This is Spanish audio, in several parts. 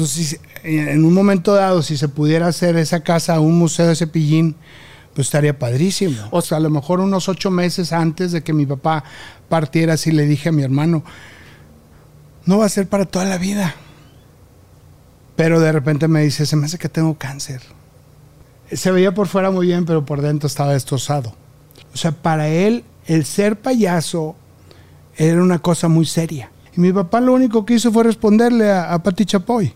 Entonces, en un momento dado, si se pudiera hacer esa casa un museo de cepillín, pues estaría padrísimo. O sea, a lo mejor unos ocho meses antes de que mi papá partiera, así le dije a mi hermano, no va a ser para toda la vida. Pero de repente me dice, se me hace que tengo cáncer. Se veía por fuera muy bien, pero por dentro estaba destrozado. O sea, para él, el ser payaso era una cosa muy seria. Y mi papá lo único que hizo fue responderle a, a Pati Chapoy.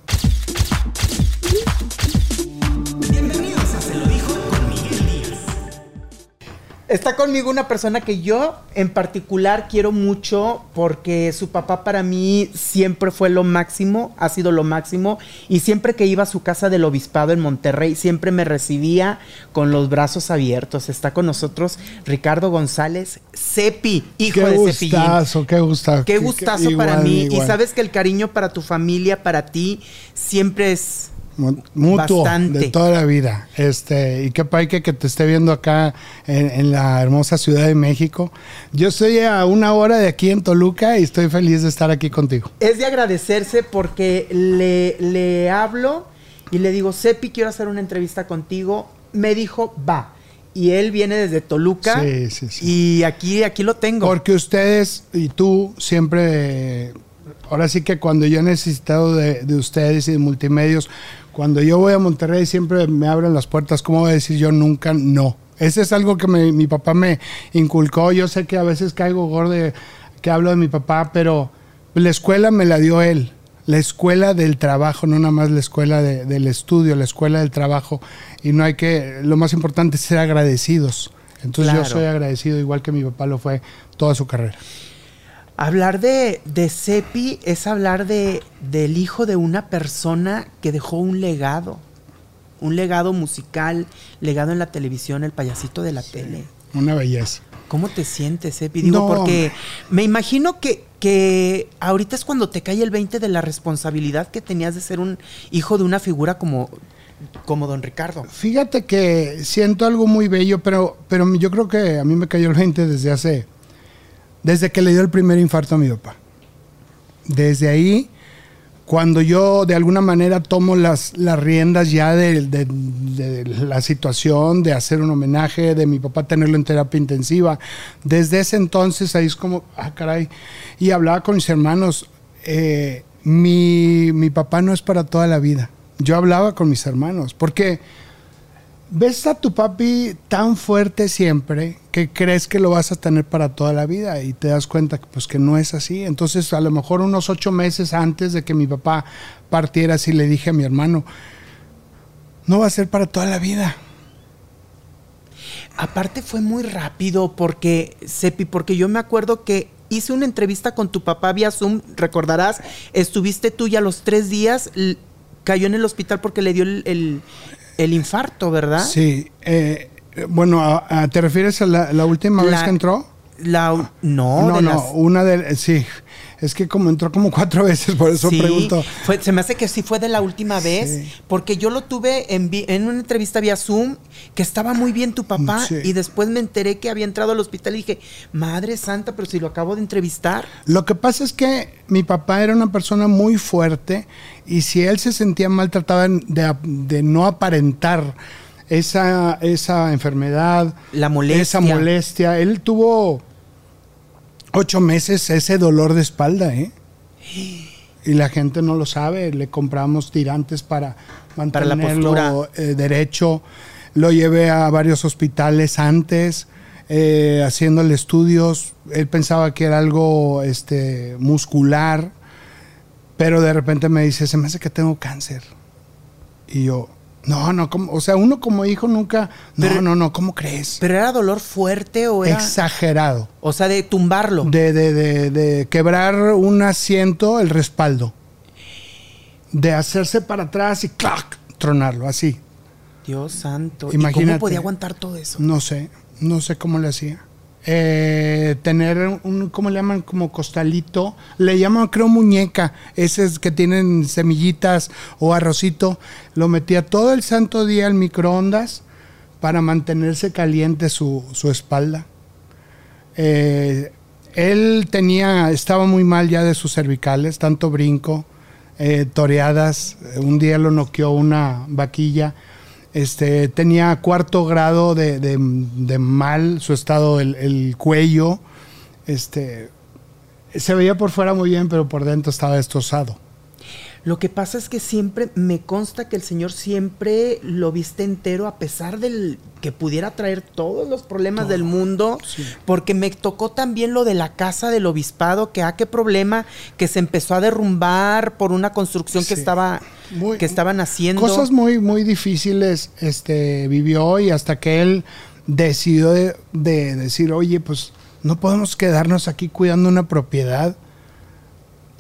Está conmigo una persona que yo en particular quiero mucho porque su papá para mí siempre fue lo máximo, ha sido lo máximo y siempre que iba a su casa del obispado en Monterrey siempre me recibía con los brazos abiertos. Está con nosotros Ricardo González Cepi, hijo qué de gustazo, Qué gustazo, qué gustazo. para mí y sabes que el cariño para tu familia, para ti siempre es mutuo de toda la vida. Este, y qué paike que te esté viendo acá en, la hermosa Ciudad de México. Yo estoy a una hora de aquí en Toluca y estoy feliz de estar aquí contigo. Es de agradecerse porque le, le hablo y le digo, Sepi, quiero hacer una entrevista contigo. Me dijo, va. Y él viene desde Toluca. Sí, sí, sí. Y aquí, aquí lo tengo. Porque ustedes y tú siempre ahora sí que cuando yo he necesitado de, de, ustedes y de multimedios, cuando yo voy a Monterrey siempre me abren las puertas. ¿Cómo voy a decir yo nunca no? Ese es algo que mi papá me inculcó. Yo sé que a veces caigo gordo que hablo de mi papá, pero la escuela me la dio él. La escuela del trabajo, no nada más la escuela del estudio, la escuela del trabajo. Y no hay que, lo más importante es ser agradecidos. Entonces yo soy agradecido igual que mi papá lo fue toda su carrera. Hablar de, de Cepi es hablar de, del hijo de una persona que dejó un legado. Un legado musical, legado en la televisión, el payasito de la tele. Una belleza. ¿Cómo te sientes, Cepi? Digo, porque me imagino que, que ahorita es cuando te cae el 20 de la responsabilidad que tenías de ser un hijo de una figura como, como don Ricardo. Fíjate que siento algo muy bello, pero, pero yo creo que a mí me cayó el 20 desde hace desde que le dio el primer infarto a mi papá. Desde ahí, cuando yo de alguna manera tomo las, las riendas ya de, la situación, de hacer un homenaje, de mi papá tenerlo en terapia intensiva, desde ese entonces ahí es como, ah, caray, y hablaba con mis hermanos, eh, mi, mi papá no es para toda la vida. Yo hablaba con mis hermanos, porque ves a tu papi tan fuerte siempre que crees que lo vas a tener para toda la vida y te das cuenta que, pues, que no es así. Entonces, a lo mejor unos ocho meses antes de que mi papá partiera, así le dije a mi hermano, no va a ser para toda la vida. Aparte fue muy rápido porque, Sepi, porque yo me acuerdo que hice una entrevista con tu papá vía Zoom, recordarás, estuviste tú ya los tres días, cayó en el hospital porque le dio el infarto, ¿verdad? Sí. Eh, bueno, ¿te refieres a la, última vez que entró? La, no, no, no, una de sí. Es que como entró como cuatro veces, por eso pregunto. se me hace que sí fue de la última vez, porque yo lo tuve en, en, una entrevista vía Zoom, que estaba muy bien tu papá, y después me enteré que había entrado al hospital y dije, madre santa, pero si lo acabo de entrevistar. Lo que pasa es que mi papá era una persona muy fuerte, y si él se sentía mal, trataba de, de no aparentar esa, esa enfermedad, la molestia. esa molestia. Él tuvo ocho meses ese dolor de espalda, ¿eh? Y la gente no lo sabe. Le compramos tirantes para mantenerlo eh, derecho. Lo llevé a varios hospitales antes, eh, haciéndole estudios. Él pensaba que era algo este, muscular, pero de repente me dice, se me hace que tengo cáncer. Y yo, no, no, o sea, uno como hijo nunca. No, no, no, ¿cómo crees? ¿Pero era dolor fuerte o era.? Exagerado. O sea, de tumbarlo. De, de, de, de quebrar un asiento, el respaldo. De hacerse para atrás y ¡clac! tronarlo, así. Dios santo. Imagínate, ¿Y cómo podía aguantar todo eso? No sé, no sé cómo le hacía. Eh, tener un, ¿cómo le llaman? Como costalito. Le llaman, creo, muñeca. Esos que tienen semillitas o arrocito. Lo metía todo el santo día al microondas para mantenerse caliente su, espalda. Eh, él tenía, estaba muy mal ya de sus cervicales, tanto brinco. eh, toreadas. Un día lo noqueó una vaquilla. Este, tenía cuarto grado de, de- de mal su estado, el, el cuello. Este, se veía por fuera muy bien, pero por dentro estaba destrozado. Lo que pasa es que siempre me consta que el Señor siempre lo viste entero a pesar del que pudiera traer todos los problemas del mundo, sí. porque me tocó también lo de la casa del obispado, que ah, qué problema, que se empezó a derrumbar por una construcción que estaba Muy- que estaban haciendo. Cosas muy, muy difíciles este, vivió y hasta que él decidió de, de decir, oye, pues no podemos quedarnos aquí cuidando una propiedad.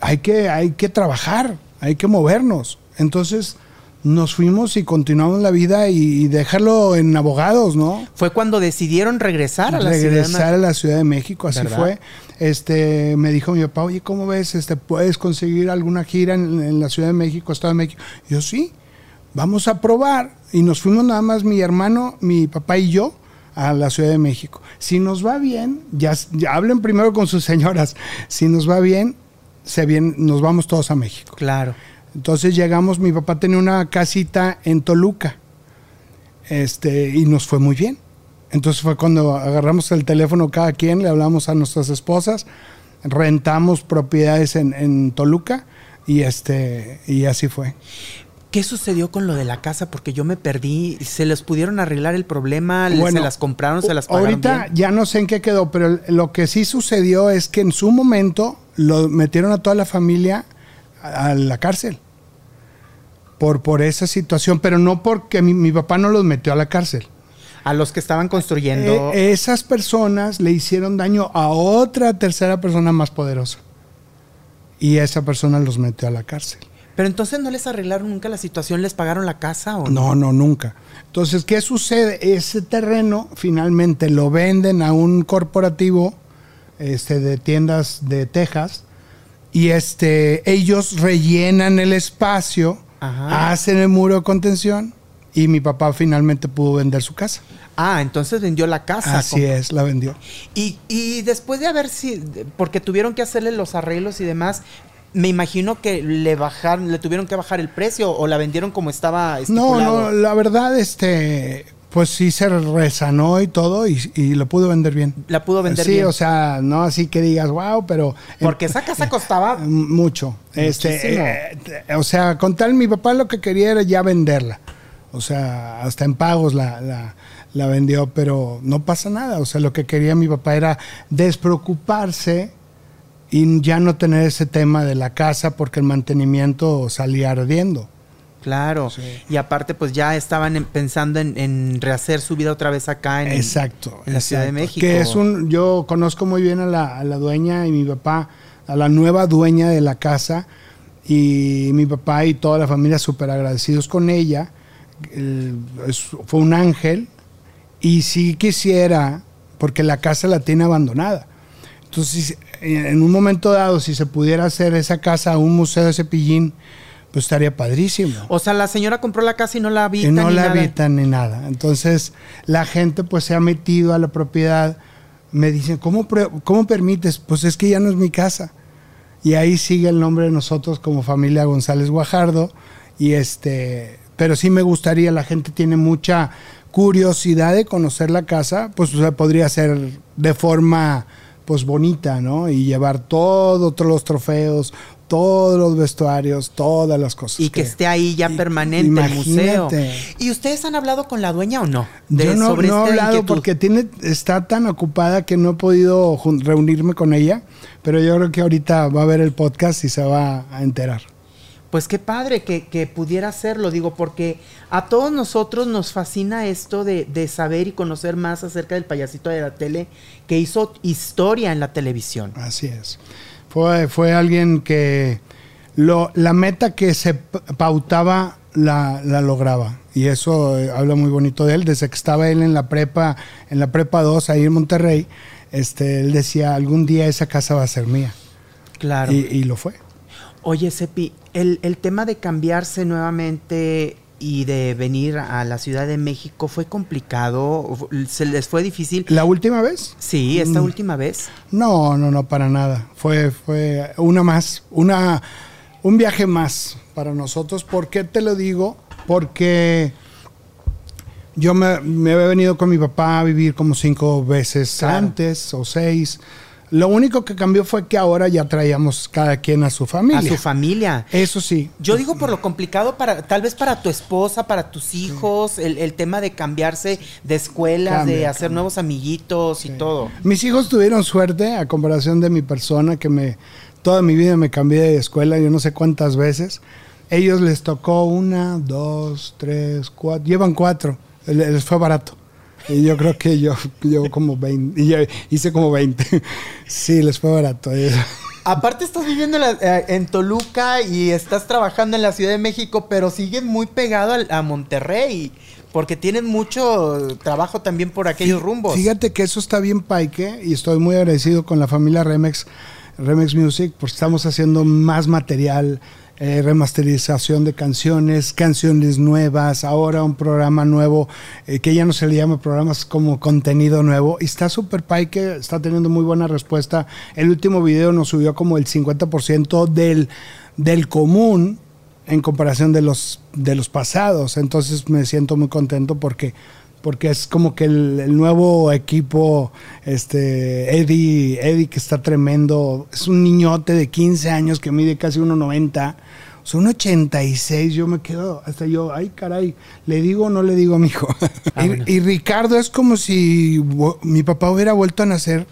Hay que, hay que trabajar, hay que movernos. Entonces nos fuimos y continuamos la vida y, y dejarlo en abogados, ¿no? Fue cuando decidieron regresar a la regresar ciudad. a la Ciudad de México, así ¿Verdad? fue. Este, me dijo mi papá, oye, ¿cómo ves? Este, ¿puedes conseguir alguna gira en, en la Ciudad de México, Estado de México? Yo sí, vamos a probar. Y nos fuimos nada más mi hermano, mi papá y yo a la Ciudad de México. Si nos va bien, ya, ya hablen primero con sus señoras. Si nos va bien, se bien, nos vamos todos a México. Claro. Entonces llegamos, mi papá tenía una casita en Toluca. Este, y nos fue muy bien. Entonces fue cuando agarramos el teléfono cada quien, le hablamos a nuestras esposas, rentamos propiedades en, en Toluca y este y así fue. ¿Qué sucedió con lo de la casa? Porque yo me perdí. ¿Se les pudieron arreglar el problema? ¿Se Bueno, las compraron? ¿Se las pagaron Ahorita bien? ya no sé en qué quedó, pero lo que sí sucedió es que en su momento lo metieron a toda la familia a a la cárcel. Por, por esa situación, pero no porque mi, mi papá no los metió a la cárcel. A los que estaban construyendo. Eh, esas personas le hicieron daño a otra tercera persona más poderosa. Y esa persona los metió a la cárcel. Pero entonces no les arreglaron nunca la situación, les pagaron la casa o No, no, nunca. Entonces, ¿qué sucede? Ese terreno finalmente lo venden a un corporativo este, de tiendas de Texas y este, ellos rellenan el espacio, Ajá. hacen el muro de contención y mi papá finalmente pudo vender su casa. Ah, entonces vendió la casa. Así es, la vendió. Y, y después de haber si porque tuvieron que hacerle los arreglos y demás, me imagino que le bajaron, le tuvieron que bajar el precio o la vendieron como estaba No, estipulado. no, la verdad, este, pues sí se resanó y todo y, y lo pudo vender bien. La pudo vender sí, bien. o sea, no así que digas, wow, pero... Porque esa casa costaba Mucho. Este, eh, o sea, con tal mi papá lo que quería era ya venderla. O sea, hasta en pagos la, la, la vendió, pero no pasa nada. O sea, lo que quería mi papá era despreocuparse y ya no tener ese tema de la casa porque el mantenimiento salía ardiendo. Claro. Sí. Y aparte, pues ya estaban en- pensando en, en rehacer su vida otra vez acá en, Exacto. en la Ciudad de. México. Que es un, yo conozco muy bien a la, a la dueña y mi papá, a la nueva dueña de la casa, y mi papá y toda la familia súper agradecidos con ella. El- es- fue un ángel, y si quisiera, porque la casa la tiene abandonada. Entonces, en un momento dado, si se pudiera hacer esa casa un museo de cepillín, pues estaría padrísimo O sea, la señora compró la casa y no la habita y no ni la nada. habitan ni nada. Entonces, la gente pues se ha metido a la propiedad. Me dicen, ¿cómo, ¿cómo permites? Pues es que ya no es mi casa. Y ahí sigue el nombre de nosotros como familia González Guajardo. Y este, pero sí me gustaría, la gente tiene mucha curiosidad de conocer la casa, pues o sea, podría ser de forma pues bonita, ¿no? Y llevar todo, todos los trofeos, todos los vestuarios, todas las cosas. Y que esté ahí ya y- permanente el museo. ¿Y ustedes han hablado con la dueña o no? De- Yo no, sobre no he hablado inquietud. porque tiene, está tan ocupada que no he podido reunirme con ella, pero yo creo que ahorita va a ver el podcast y se va a enterar. Pues qué padre que, que pudiera hacerlo, digo, porque a todos nosotros nos fascina esto de, de saber y conocer más acerca del payasito de la tele que hizo historia en la televisión. Así es. Fue, fue alguien que lo, la meta que se pautaba la, la lograba. Y eso eh, habla muy bonito de él. Desde que estaba él en la prepa, en la prepa 2, ahí en Monterrey, este, él decía, algún día esa casa va a ser mía. Claro. Y, y lo fue. Oye, Sepi, el, el tema de cambiarse nuevamente y de venir a la Ciudad de México fue complicado, se les fue difícil. ¿La última vez? Sí, esta Mm. última vez. No, no, no, para nada. Fue, fue una más, una, un viaje más para nosotros. ¿Por qué te lo digo? Porque yo me, me había venido con mi papá a vivir como cinco veces Claro. antes o seis. Lo único que cambió fue que ahora ya traíamos cada quien a su familia. A su familia. Eso sí. Yo digo por lo complicado para, tal vez para tu esposa, para tus hijos, el, el tema de cambiarse de escuelas, Cambia, de hacer cambia. nuevos amiguitos y todo. Mis hijos tuvieron suerte a comparación de mi persona, que me toda mi vida me cambié de escuela, yo no sé cuántas veces. Ellos les tocó una, dos, tres, cuatro, llevan cuatro. Le- Les fue barato. Y yo creo que yo llevo como 20, y yo hice como 20. Sí, les fue barato. Aparte estás viviendo en, eh, en Toluca y estás trabajando en la Ciudad de México, pero sigues muy pegado a, Monterrey, porque tienes mucho trabajo también por aquellos rumbos. Fíjate que eso está bien paique y estoy muy agradecido con la familia Remex, Remex Music, porque estamos haciendo más material, eh, remasterización de canciones, canciones nuevas, ahora un programa nuevo eh, que ya no se le llama programas como contenido nuevo y está súper paique, está teniendo muy buena respuesta. El último video nos subió como el 50% del, del común en comparación de los, de los pasados. Entonces me siento muy contento porque, porque es como que el, el nuevo equipo, este, Eddie, Eddie que está tremendo, es un niñote de 15 años que mide casi 1,90. Son 86, yo me quedo hasta yo, ay caray, le digo o no le digo a mi hijo. Ah, y, bueno. y Ricardo es como si mi papá hubiera vuelto a nacer.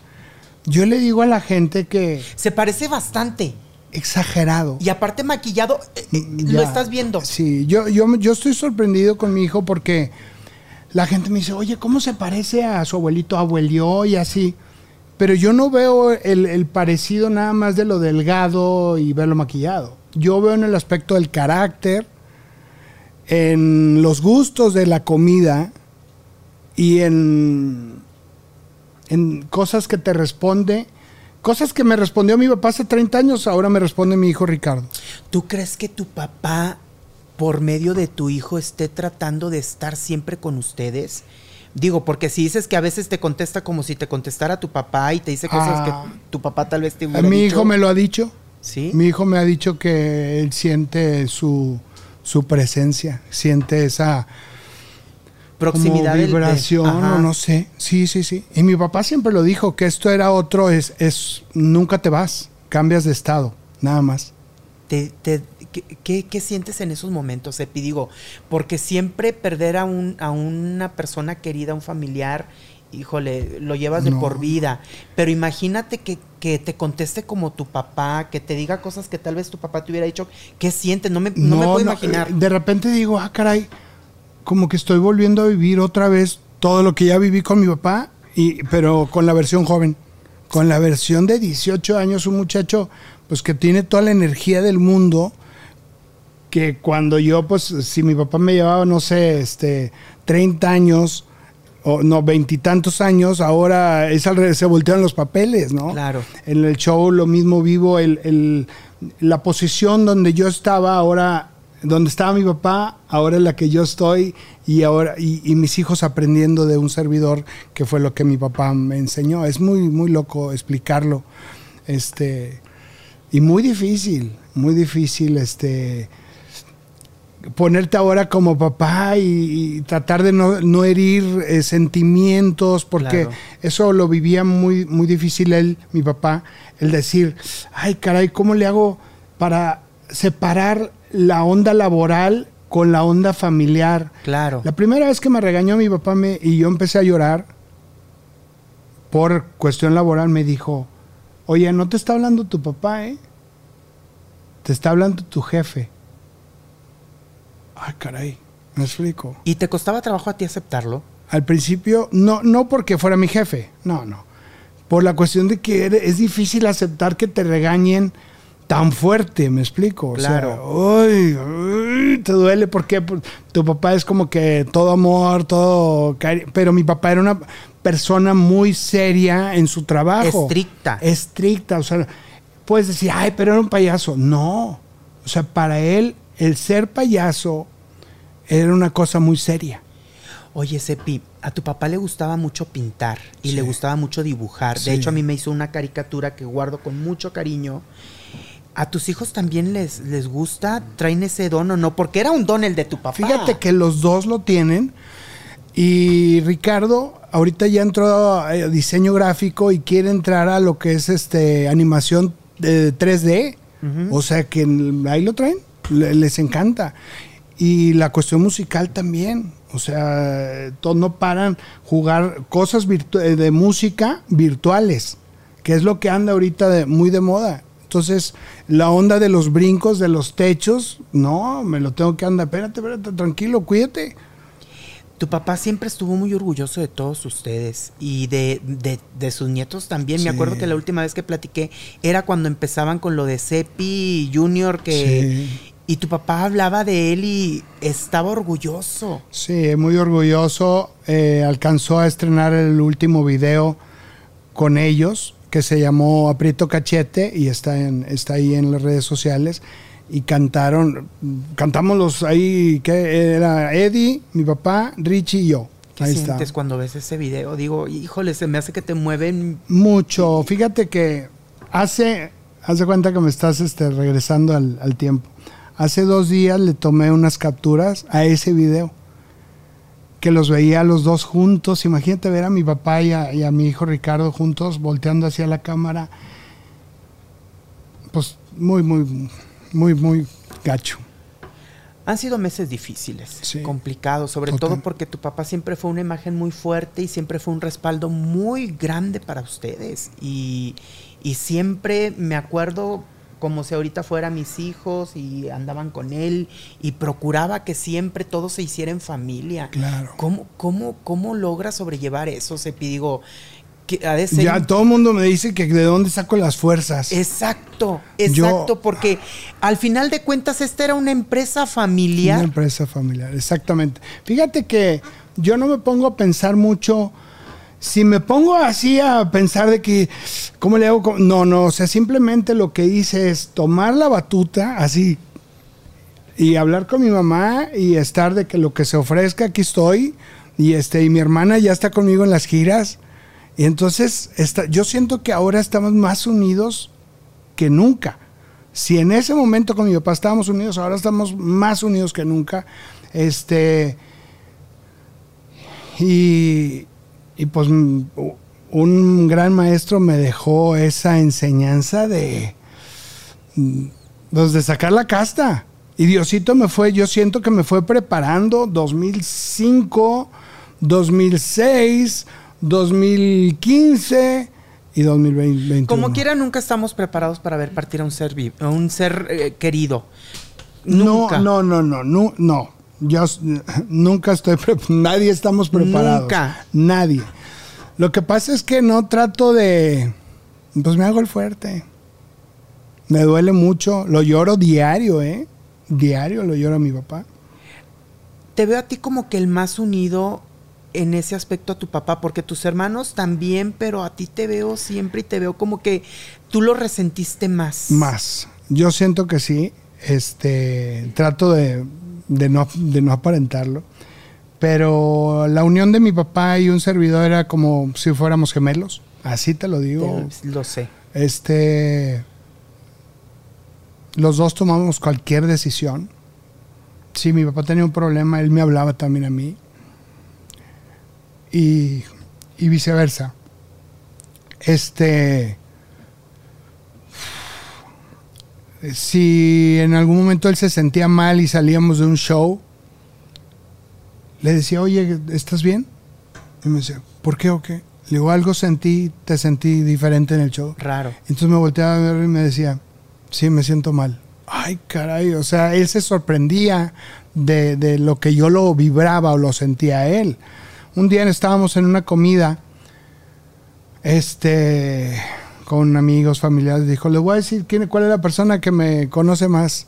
Yo le digo a la gente que Se parece bastante. exagerado. Y aparte maquillado, eh, eh, lo estás viendo. Sí, yo, yo, yo estoy sorprendido con mi hijo porque la gente me dice, oye, ¿cómo se parece a su abuelito? Abuelió y así. Pero yo no veo el, el parecido nada más de lo delgado y verlo maquillado. Yo veo en el aspecto del carácter, en los gustos de la comida y en, en cosas que te responde. Cosas que me respondió mi papá hace 30 años, ahora me responde mi hijo Ricardo. ¿Tú crees que tu papá, por medio de tu hijo, esté tratando de estar siempre con ustedes? Digo, porque si dices que a veces te contesta como si te contestara tu papá y te dice cosas Ah. que tu papá tal vez te A hubiera mi dicho. hijo me lo ha dicho. ¿Sí? Mi hijo me ha dicho que él siente su, su presencia, siente esa Proximidad como de- vibración o no sé. Sí, sí, sí. Y mi papá siempre lo dijo, que esto era otro, es, es nunca te vas, cambias de estado, nada más. Te- te- ¿qué, qué, qué sientes en esos momentos, Epi? Digo, porque siempre perder a, un, a una persona querida, un familiar, híjole, lo llevas de No. por vida. Pero imagínate que, que te conteste como tu papá, que te diga cosas que tal vez tu papá te hubiera dicho. ¿Qué sientes? No me, no me puedo imaginar. De repente digo, ah, caray, como que estoy volviendo a vivir otra vez todo lo que ya viví con mi papá, y, pero con la versión joven. Con la versión de 18 años, un muchacho pues que tiene toda la energía del mundo, que cuando yo, pues, si mi papá me llevaba, no sé, este, 30 años, o no, veintitantos años, ahora es al revés, se voltean los papeles, ¿no? Claro. En el show lo mismo vivo, el, el- la posición donde yo estaba ahora, donde estaba mi papá, ahora es la que yo estoy y ahora y, y mis hijos aprendiendo de un servidor que fue lo que mi papá me enseñó. Es muy muy loco explicarlo, este y muy difícil, muy difícil, este ponerte ahora como papá y, y tratar de no, no herir eh, sentimientos, porque Claro. eso lo vivía muy, muy difícil él, mi papá, el decir, ay caray, ¿cómo le hago para separar la onda laboral con la onda familiar? Claro. La primera vez que me regañó mi papá me, y yo empecé a llorar por cuestión laboral, me dijo, oye, no te está hablando tu papá, ¿eh? Te está hablando tu jefe. Ay, caray, me explico. ¿Y te costaba trabajo a ti aceptarlo? Al principio, no, no porque fuera mi jefe, no, no. Por la cuestión de que es difícil aceptar que te regañen tan fuerte, me explico. O sea, Claro. "Ay, ay", te duele porque tu papá es como que todo amor, todo pero mi papá era una persona muy seria en su trabajo. Estricta. Estricta, o sea, puedes decir, ay, pero era un payaso. No, o sea, para él el ser payaso era una cosa muy seria. Oye, Sepi, a tu papá le gustaba mucho pintar y Sí. le gustaba mucho dibujar. Sí. De hecho, a mí me hizo una caricatura que guardo con mucho cariño, ¿A tus hijos también les, les gusta? ¿Traen ese don o no? Porque era un don el de tu papá. Fíjate que los dos lo tienen. Y Ricardo ahorita ya entró a diseño gráfico y quiere entrar a lo que es este animación de 3D. O sea que ahí lo traen, les encanta. Y la cuestión musical también. O sea, todos no paran jugar cosas de música virtuales, que es lo que anda ahorita de, muy de moda. Entonces, la onda de los brincos, de los techos, no, me lo tengo que andar. Espérate, espérate, tranquilo, cuídate. Tu papá siempre estuvo muy orgulloso de todos ustedes y de, sus nietos también. Me acuerdo que la última vez que platiqué era cuando empezaban con lo de Cepi Junior, que... Y tu papá hablaba de él y estaba orgulloso. Sí, muy orgulloso. Eh, alcanzó a estrenar el último video con ellos que se llamó Aprieto Cachete y está, en, está ahí en las redes sociales. Y cantaron, cantamos los ahí, que era Eddie, mi papá, Richie y yo. ¿Qué sientes cuando ves ese video? Digo, híjole, se me hace que te mueven. Mucho. Fíjate que hace, hace cuenta que me estás este, regresando al, al tiempo. Hace dos días le tomé unas capturas a ese video que los veía los dos juntos. Imagínate ver a mi papá y a, mi hijo Ricardo juntos volteando hacia la cámara. Pues muy, muy, muy, muy gacho. Han sido meses difíciles, complicados, sobre todo porque tu papá siempre fue una imagen muy fuerte y siempre fue un respaldo muy grande para ustedes. Y, y siempre me acuerdo como si ahorita fueran mis hijos y andaban con él y procuraba que siempre todo se hiciera en familia. Claro. ¿Cómo, cómo, cómo logra sobrellevar eso? Se digo, que Ya todo el mundo me dice que de dónde saco las fuerzas. Exacto, exacto, porque al final de cuentas esta era una empresa familiar. Una empresa familiar, exactamente. Fíjate que yo no me pongo a pensar mucho si me pongo así a pensar de que, ¿cómo le hago? No, no, o sea, simplemente lo que hice es tomar la batuta así y hablar con mi mamá y estar de que lo que se ofrezca, aquí estoy. Y, este, y mi hermana ya está conmigo en las giras. Y entonces está, yo siento que ahora estamos más unidos que nunca. Si en ese momento con mi papá estábamos unidos, ahora estamos más unidos que nunca. Este. Y, y pues un gran maestro me dejó esa enseñanza de, pues, de sacar la casta. Y Diosito me fue, yo siento que me fue preparando 2005, 2006, 2015 y 2021. Como quiera, nunca estamos preparados para ver partir a un ser, a un ser eh, querido. Nunca. No, no, no, no, no yo nunca estoy nadie estamos preparados. Nunca. Nadie. Lo que pasa es que no trato de pues me hago el fuerte. Me duele mucho, lo lloro diario, ¿eh? Diario lo lloro a mi papá. Te veo a ti como que el más unido en ese aspecto a tu papá, porque tus hermanos también, pero a ti te veo siempre y te veo como que tú lo resentiste más. Más. Yo siento que sí. Este, trato de de no, de no aparentarlo. Pero la unión de mi papá y un servidor era como si fuéramos gemelos. Así te lo digo. lo sé. Este. Los dos tomamos cualquier decisión. Si mi papá tenía un problema, él me hablaba también a mí. Y, y viceversa. Este. Si en algún momento él se sentía mal y salíamos de un show, le decía, oye, ¿estás bien? Y me decía, ¿por qué o qué? Le digo, algo sentí, te sentí diferente en el show. Raro. Entonces me volteaba a ver y me decía, sí, me siento mal. Ay, caray, o sea, él se sorprendía de, de lo que yo lo vibraba o lo sentía a él. Un día estábamos en una comida, este, con amigos, familiares, dijo, le voy a decir quién, cuál es la persona que me conoce más.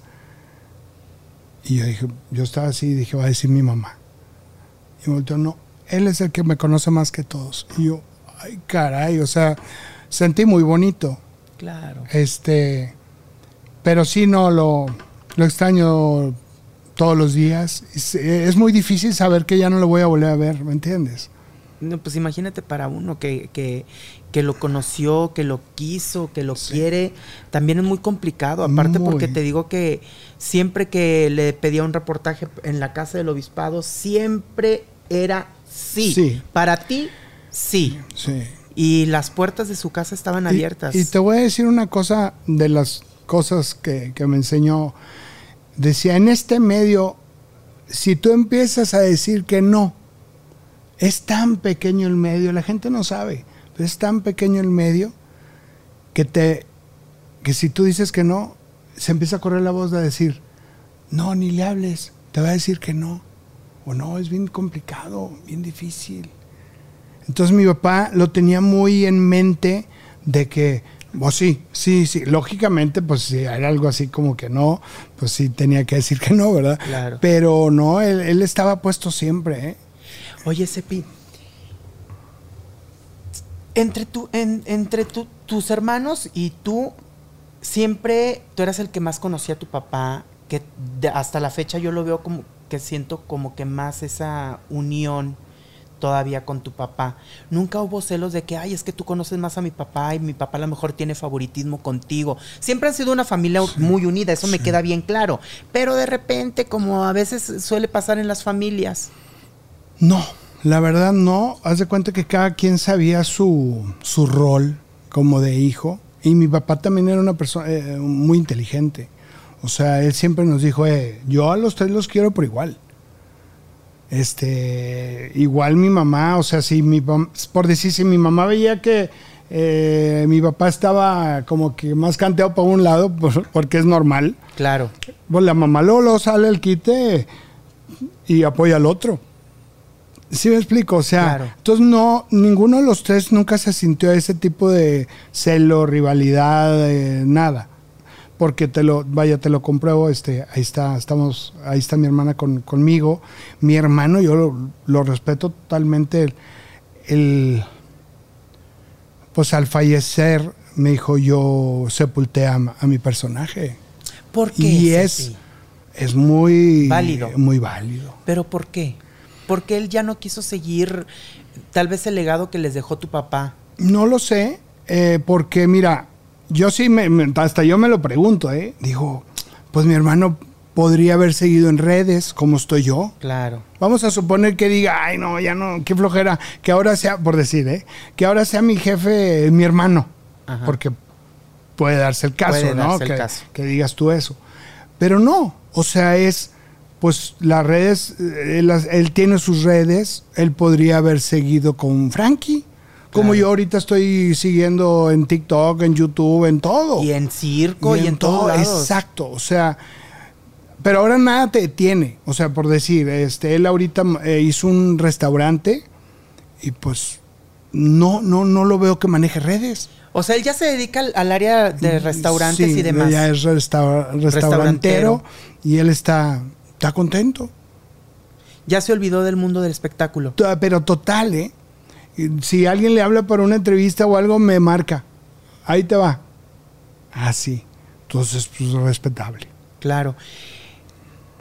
Y yo dije, yo estaba así, dije, va a decir mi mamá. Y me volteó, no, él es el que me conoce más que todos. Y yo, ay, caray, o sea, sentí muy bonito. Claro. Este, pero sí, no, lo, lo extraño todos los días. Es, es muy difícil saber que ya no lo voy a volver a ver, ¿me entiendes? No, pues imagínate para uno que, que, que lo conoció, que lo quiso, que lo quiere, también es muy complicado. Aparte Muy. porque te digo que siempre que le pedía un reportaje en la casa del obispado, siempre era sí. Sí. Para ti, sí. Sí. Y las puertas de su casa estaban abiertas. Y, te voy a decir una cosa de las cosas que, que me enseñó. Decía, en este medio, si tú empiezas a decir que no, es tan pequeño el medio, la gente no sabe, es tan pequeño el medio que te que si tú dices que no, se empieza a correr la voz de decir, no, ni le hables, te va a decir que no. O no, es bien complicado, bien difícil. Entonces mi papá lo tenía muy en mente de que, pues sí, sí, sí, lógicamente, pues si era algo así como que no, pues sí tenía que decir que no, ¿verdad? Claro. Pero no, él, él estaba puesto siempre, ¿eh? Oye, Sepi, entre, tu, en- entre tu- tus hermanos y tú, siempre tú eras el que más conocía a tu papá, que de- hasta la fecha yo lo veo como que siento como que más esa unión todavía con tu papá. Nunca hubo celos de que, ay, es que tú conoces más a mi papá y mi papá a lo mejor tiene favoritismo contigo. Siempre han sido una familia muy unida, eso me queda bien claro. Pero de repente, como a veces suele pasar en las familias, No, la verdad no. Haz de cuenta que cada quien sabía su, su rol como de hijo. Y mi papá también era una persona eh, muy inteligente. O sea, él siempre nos dijo, eh, yo a los tres los quiero por igual. Este, igual mi mamá, o sea, si mi por decir, si mi mamá veía que eh, mi papá estaba como que más canteado para un lado, por- porque es normal, claro. pues la mamá luego, luego sale el quite y apoya al otro. ¿Sí me explico? O sea, Claro. entonces no, ninguno de los tres nunca se sintió ese tipo de celo, rivalidad, eh, nada. Porque te lo, vaya, te lo compruebo, este, ahí está, estamos, ahí está mi hermana con, conmigo. Mi hermano, yo lo, lo respeto totalmente. El, el- pues al fallecer, me dijo, yo sepulté a, a mi personaje. ¿Por qué? Y es, es muy Válido. Muy válido. ¿Pero por qué? Porque él ya no quiso seguir tal vez el legado que les dejó tu papá. No lo sé, eh, porque mira, yo sí, me, me- hasta yo me lo pregunto, ¿eh? Digo, pues mi hermano podría haber seguido en redes como estoy yo. Claro. Vamos a suponer que diga, ay, no, ya no, qué flojera, que ahora sea, por decir, ¿eh? Que ahora sea mi jefe, mi hermano. Ajá. Porque puede darse el caso, Puede ¿no? darse el que, caso. que digas tú eso. Pero no, o sea, es, pues las redes, eh, él, tiene sus redes, él podría haber seguido con Frankie. Como Claro. yo ahorita estoy siguiendo en TikTok, en YouTube, en todo. Y en circo y, en, todos lados. Exacto, o sea, pero ahora nada te detiene. O sea, por decir, este, él ahorita eh, hizo un restaurante y pues no, no, no lo veo que maneje redes. O sea, él ya se dedica al, al área de restaurantes Sí, y demás. Ya es restaur- restaurantero, Restaurantero. y él está, está contento. Ya se olvidó del mundo del espectáculo. Pero total, ¿eh? Si alguien le habla para una entrevista o algo, me marca. Ahí te va. Así. Entonces, pues respetable. Claro.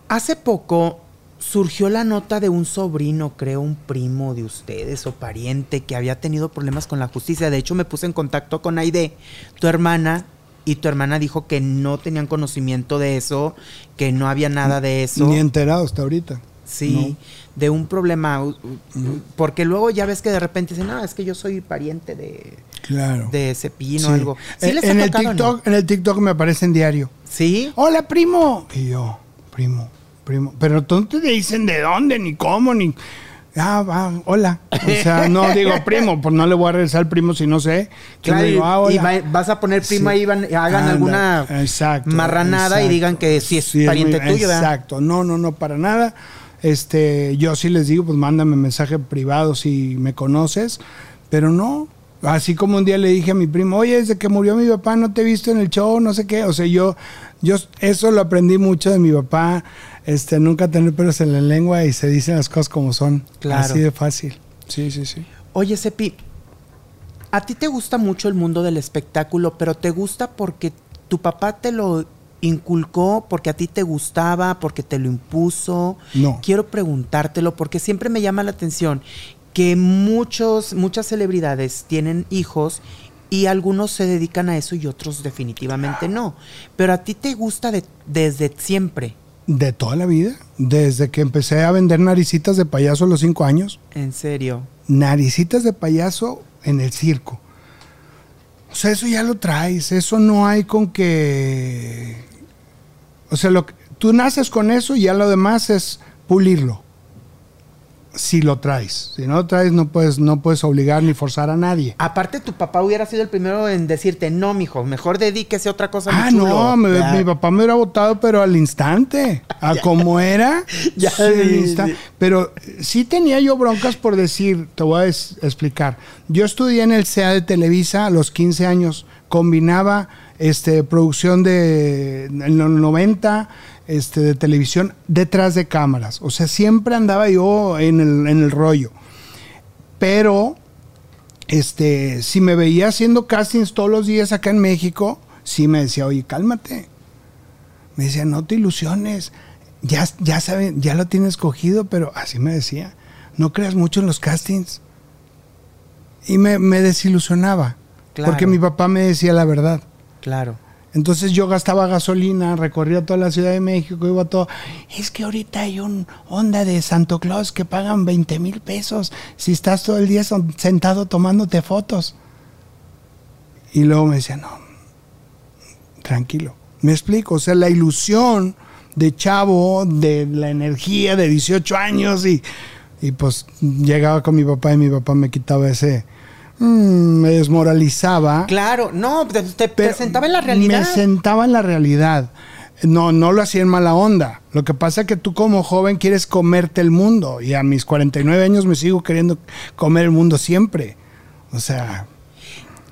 Hace poco surgió la nota de un sobrino, creo, un primo de ustedes o pariente que había tenido problemas con la justicia. De hecho, me puse en contacto con Aide, tu hermana, y tu hermana dijo que no tenían conocimiento de eso, que no había nada de eso. Ni enterado hasta ahorita. Sí, de un problema. Porque luego ya ves que de repente dicen, no, es que yo soy pariente de, Claro. de Cepillín Sí. o algo. ¿Sí en, les ha en el TikTok, no? en el TikTok me aparece en diario. ¿Sí? Hola, primo. Y yo, primo, primo. Pero tú no te dicen de dónde, ni cómo, ni. Ah, va, hola. O sea, no digo primo, pues no le voy a regresar al primo si no sé. Claro, digo, ah, y, y hola. va- vas a poner prima Sí. ahí, van- hagan Anda, alguna exacto, marranada y digan que sí es Sí, pariente muy- tuyo, ¿verdad? Exacto, no, no, no, para nada. Este, yo sí les digo, pues mándame mensaje privado si me conoces, pero no. Así como un día le dije a mi primo, oye, desde que murió mi papá no te he visto en el show, no sé qué. O sea, yo, yo eso lo aprendí mucho de mi papá, este, nunca tener pelos en la lengua y se dicen las cosas como son. Claro. Así de fácil. Sí, sí, sí. Oye, Sepi, a ti te gusta mucho el mundo del espectáculo, pero te gusta porque tu papá te lo inculcó, porque a ti te gustaba, porque te lo impuso. No. Quiero preguntártelo porque siempre me llama la atención que muchos, muchas celebridades tienen hijos y algunos se dedican a eso y otros definitivamente no. Pero a ti te gusta de- desde siempre, De toda la vida. Desde que empecé a vender naricitas de payaso a los cinco años. en serio. Naricitas de payaso en el circo. O sea, eso ya lo traes. Eso no hay con que. O sea, lo que- tú naces con eso y ya lo demás es pulirlo. Si lo traes. Si no lo traes, no puedes, no puedes obligar ni forzar a nadie. Aparte, tu papá hubiera sido el primero en decirte, no, mijo, mejor dedíquese a otra cosa. Ah, chulo". no, me- mi papá me hubiera votado, pero al instante. A como era. Ya, sí, instante. Pero sí tenía yo broncas por decir, te voy a explicar. Yo estudié en el CEA de Televisa a los 15 años. Combinaba este, producción de en los 90 este, de televisión detrás de cámaras. O sea, siempre andaba yo en el, en el rollo. Pero este, si me veía haciendo castings todos los días acá en México, sí me decía, oye, cálmate. Me decía, no te ilusiones. Ya, ya saben, ya lo tienes cogido, pero así me decía. No creas mucho en los castings. Y me, me desilusionaba. Claro. Porque mi papá me decía la verdad. Claro. Entonces yo gastaba gasolina, recorría toda la Ciudad de México, iba todo. Es que ahorita hay un onda de Santo Claus que pagan 20 mil pesos si estás todo el día sentado tomándote fotos. Y luego me decía, no, tranquilo. Me explico, o sea, la ilusión de chavo, de la energía de 18 años y, y pues llegaba con mi papá y mi papá me quitaba ese, mm, me desmoralizaba. Claro, no, te, te presentaba en la realidad. Me sentaba en la realidad. No, no lo hacía en mala onda. Lo que pasa es que tú como joven quieres comerte el mundo y a mis 49 años me sigo queriendo comer el mundo siempre. O sea,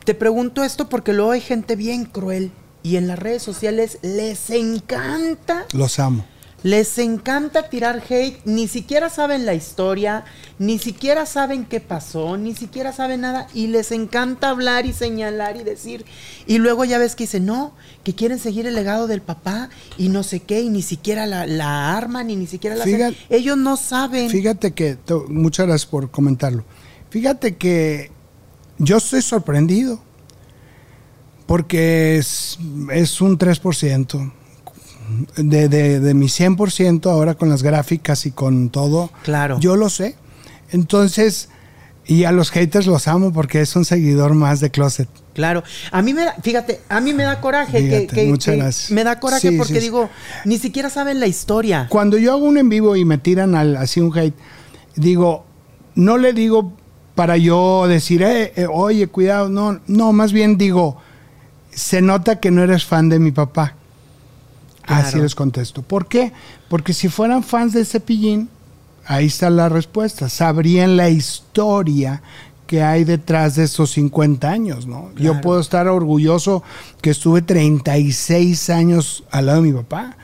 Te pregunto esto porque luego hay gente bien cruel y en las redes sociales les encanta, los amo. Les encanta tirar hate, ni siquiera saben la historia, ni siquiera saben qué pasó, ni siquiera saben nada y les encanta hablar y señalar y decir y luego ya ves que dicen, no, que quieren seguir el legado del papá y no sé qué y ni siquiera la, la arman y ni siquiera la. Fíjate- Ellos no saben. Fíjate que, muchas gracias por comentarlo. Fíjate que yo estoy sorprendido porque es, es un 3%. De, de, de mi 100% ahora con las gráficas y con todo. Claro. Yo lo sé. Entonces, y a los haters los amo porque es un seguidor más de Closet. Claro, a mí me da, fíjate, a mí me da coraje que, Fíjate, que- muchas que gracias. me da coraje Sí, porque sí, sí. digo, ni siquiera saben la historia. Cuando yo hago un en vivo y me tiran al, así un hate, digo, no le digo para yo decir, eh, eh, oye, cuidado, no, no, más bien digo, se nota que no eres fan de mi papá. Así les contesto. ¿Por qué? Porque si fueran fans de Cepillín, ahí está la respuesta. Sabrían la historia que hay detrás de esos 50 años, ¿no? Yo puedo estar orgulloso que estuve 36 años al lado de mi papá.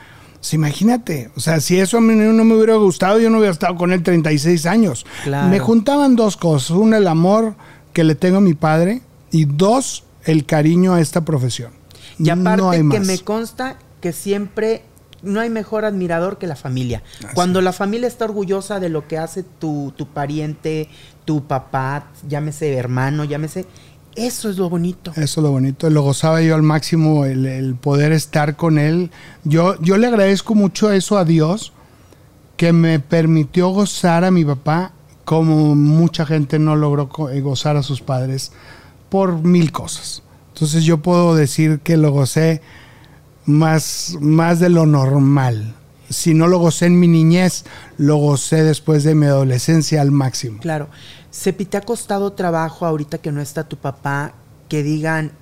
Imagínate, o sea, si eso a mí no me hubiera gustado, yo no hubiera estado con él 36 años. Claro. Me juntaban dos cosas. Una, el amor que le tengo a mi padre y dos, el cariño a esta profesión. Y aparte no hay que más. me consta que siempre no hay mejor admirador que la familia. Cuando la familia está orgullosa de lo que hace tu, tu pariente, tu papá, llámese hermano, llámese, eso es lo bonito. Eso es lo bonito, lo gozaba yo al máximo, el, el poder estar con él. Yo, yo le agradezco mucho eso a Dios, que me permitió gozar a mi papá como mucha gente no logró eh, gozar a sus padres por mil cosas. Entonces yo puedo decir que lo gocé más, más de lo normal. Si no lo gocé en mi niñez, lo gocé después de mi adolescencia al máximo. Claro. Sepi, ¿te ha costado trabajo ahorita que no está tu papá que digan,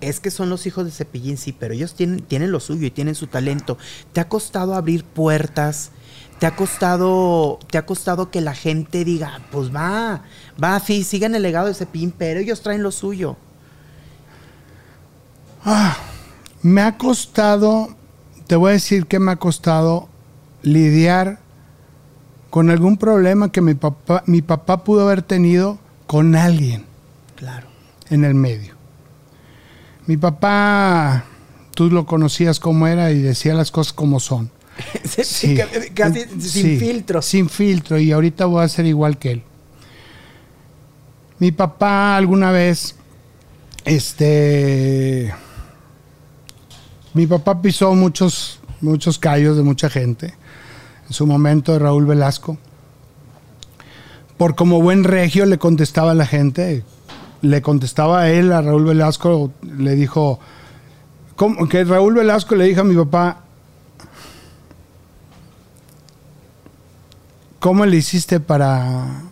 es que son los hijos de Cepillín, sí, pero ellos tienen, tienen lo suyo y tienen su talento? ¿Te ha costado abrir puertas? ¿Te ha costado, te ha costado que la gente diga, pues va, va, sí, sigan el legado de Cepillín, pero ellos traen lo suyo? Me ha costado, te voy a decir que me ha costado lidiar con algún problema que mi papá, mi papá pudo haber tenido con alguien Claro. en el medio. Mi papá, tú lo conocías como era y decía las cosas como son. Sí, ca- casi sin Sí, filtro. Sin filtro y ahorita voy a ser igual que él. Mi papá alguna vez, este, mi papá pisó muchos, muchos callos de mucha gente. En su momento de Raúl Velasco. Por como buen regio le contestaba a la gente, le contestaba a él, a Raúl Velasco, le dijo, que Raúl Velasco le dijo a mi papá, ¿cómo le hiciste para,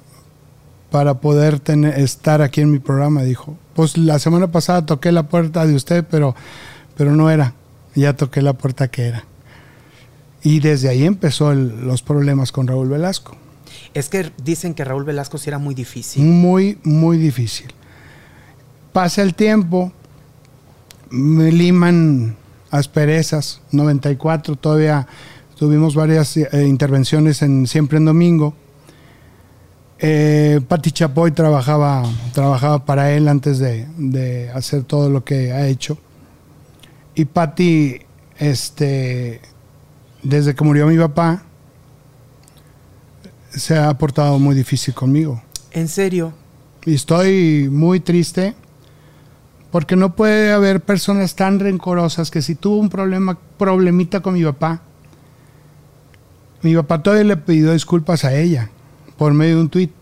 para poder tener, estar aquí en mi programa? Dijo, pues la semana pasada toqué la puerta de usted, pero, pero no era, ya toqué la puerta que era. Y desde ahí empezó el- los problemas con Raúl Velasco. Es que dicen que Raúl Velasco sí era muy difícil. Muy, muy difícil. Pasa el tiempo, me liman asperezas, 94, todavía tuvimos varias eh, intervenciones en Siempre en Domingo. Eh, Pati Chapoy trabajaba, trabajaba para él antes de, de hacer todo lo que ha hecho. Y Pati, este, desde que murió mi papá, se ha portado muy difícil conmigo. En serio. Y estoy muy triste porque no puede haber personas tan rencorosas que si tuvo un problema, problemita con mi papá, mi papá todavía le pidió disculpas a ella por medio de un tuit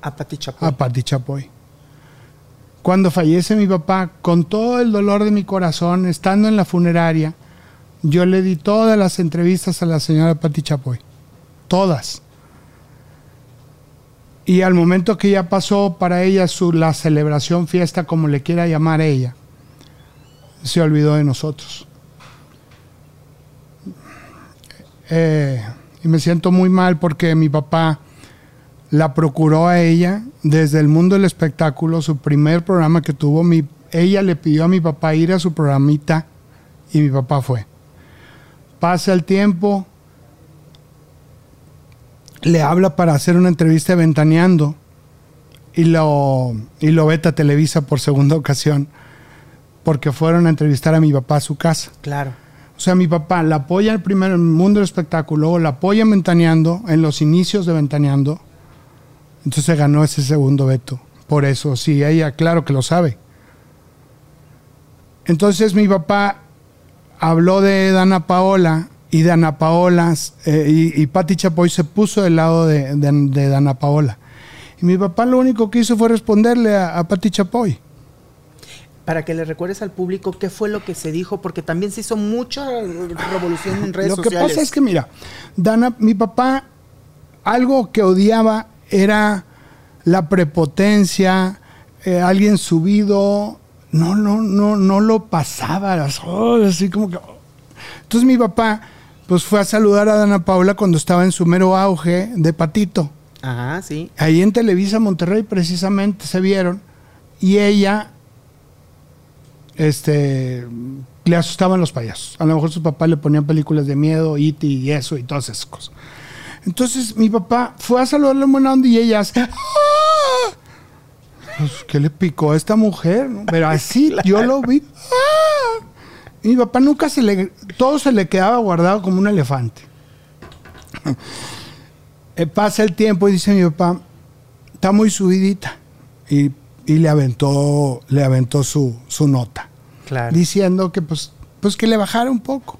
A Pati Chapoy. a Pati Chapoy. Cuando fallece mi papá, con todo el dolor de mi corazón, estando en la funeraria, yo le di todas las entrevistas a la señora Pati Chapoy. Todas. Y al momento que ya pasó para ella su, la celebración, fiesta, como le quiera llamar ella, se olvidó de nosotros. Eh, y me siento muy mal porque mi papá la procuró a ella desde el mundo del espectáculo, su primer programa que tuvo, mi, ella le pidió a mi papá ir a su programita y mi papá fue. Pasa el tiempo, le habla para hacer una entrevista Ventaneando y lo, y lo veta a Televisa por segunda ocasión porque fueron a entrevistar a mi papá a su casa. Claro. O sea, mi papá la apoya primero en el mundo del espectáculo, la apoya en Ventaneando, en los inicios de Ventaneando. Entonces ganó ese segundo veto. Por eso, sí, ella claro que lo sabe. Entonces mi papá habló de Dana Paola y Dana Paola eh, y, y Patti Chapoy se puso del lado de, de- de Dana Paola. Y mi papá lo único que hizo fue responderle a, a Patti Chapoy. Para que le recuerdes al público qué fue lo que se dijo, porque también se hizo mucha revolución en redes Lo que sociales. pasa es que, mira, Dana, mi papá, algo que odiaba era la prepotencia, eh, alguien subido, no, no, no, no lo pasaba, las- oh, así como que. Entonces mi papá, pues fue a saludar a Dana Paula cuando estaba en su mero auge de patito. Ajá, sí. Ahí en Televisa Monterrey precisamente se vieron y ella este le asustaban los payasos. A lo mejor su papá le ponían películas de miedo, IT y eso y todas esas cosas. Entonces mi papá fue a saludarle en buena onda y ellas ¡Ah! Pues, ¿qué le picó a esta mujer? Pero así yo lo vi. ¡Ah! Y mi papá nunca se le todo se le quedaba guardado como un elefante. Eh, pasa el tiempo y dice mi papá, está muy subidita. Y, y le aventó, le aventó su, su nota. Claro. Diciendo que pues, pues que le bajara un poco.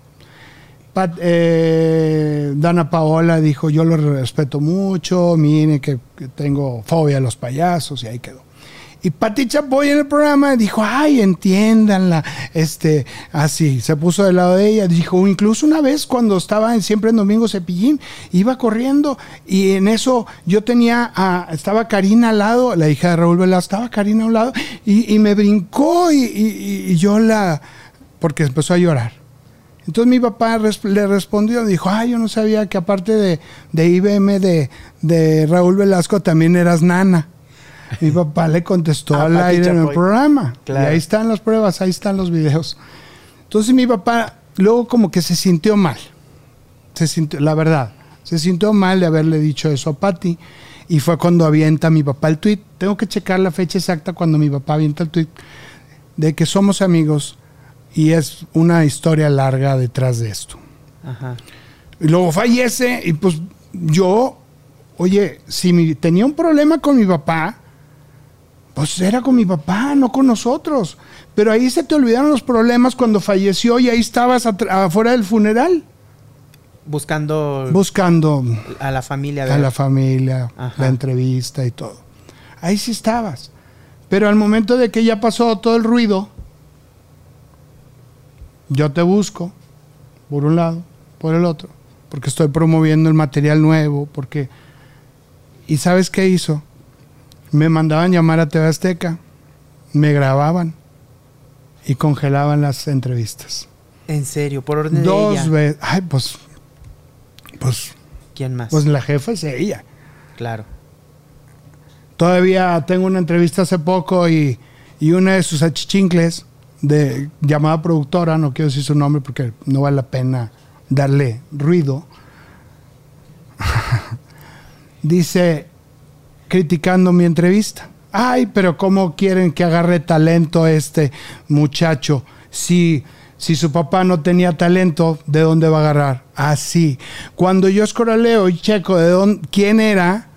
Eh, Dana Paola dijo, yo lo respeto mucho, mire que, tengo fobia a los payasos y ahí quedó. Y Pati Chapoy en el programa dijo, ay, entiéndanla, este, así, se puso del lado de ella, dijo, incluso una vez cuando estaba en Siempre en Domingo Cepillín, iba corriendo y en eso yo tenía, a, estaba Karina al lado, la hija de Raúl Velasco, estaba Karina a un lado y, me brincó y- y yo la, porque empezó a llorar. Entonces mi papá res- le respondió, dijo, ay, yo no sabía que aparte de, de IBM de, de Raúl Velasco también eras nana. Mi papá le contestó A al aire en el programa. Claro. Y ahí están las pruebas, ahí están los videos. Entonces mi papá luego como que se sintió mal. Se sintió, la verdad, se sintió mal de haberle dicho eso a Patti. Y fue cuando avienta mi papá el tweet. Tengo que checar la fecha exacta cuando mi papá avienta el tweet de que somos amigos y es una historia larga detrás de esto. Ajá. Y luego fallece y pues yo, oye, si mi- tenía un problema con mi papá, Pues era con mi papá, no con nosotros. Pero ahí se te olvidaron los problemas cuando falleció y ahí estabas afuera del funeral. Buscando. Buscando. A la familia. A la familia, la entrevista y todo. Ahí sí estabas. Pero al momento de que ya pasó todo el ruido, yo te busco, por un lado, por el otro, porque estoy promoviendo el material nuevo, porque... ¿Y sabes qué hizo? Me mandaban llamar a TV Azteca, me grababan y congelaban las entrevistas. ¿En serio? ¿Por orden Dos de ella? veces. Ay, pues... Pues... ¿Quién más? Pues la jefa es ella. Claro. Todavía tengo una entrevista hace poco y, y una de sus achichincles de llamada productora, no quiero decir su nombre porque no vale la pena darle ruido, dice, criticando mi entrevista, ay, pero ¿cómo quieren que agarre talento este muchacho? Si, si su papá no tenía talento, ¿de dónde va a agarrar? Así. Cuando yo escoraleo y checo de dónde, quién era,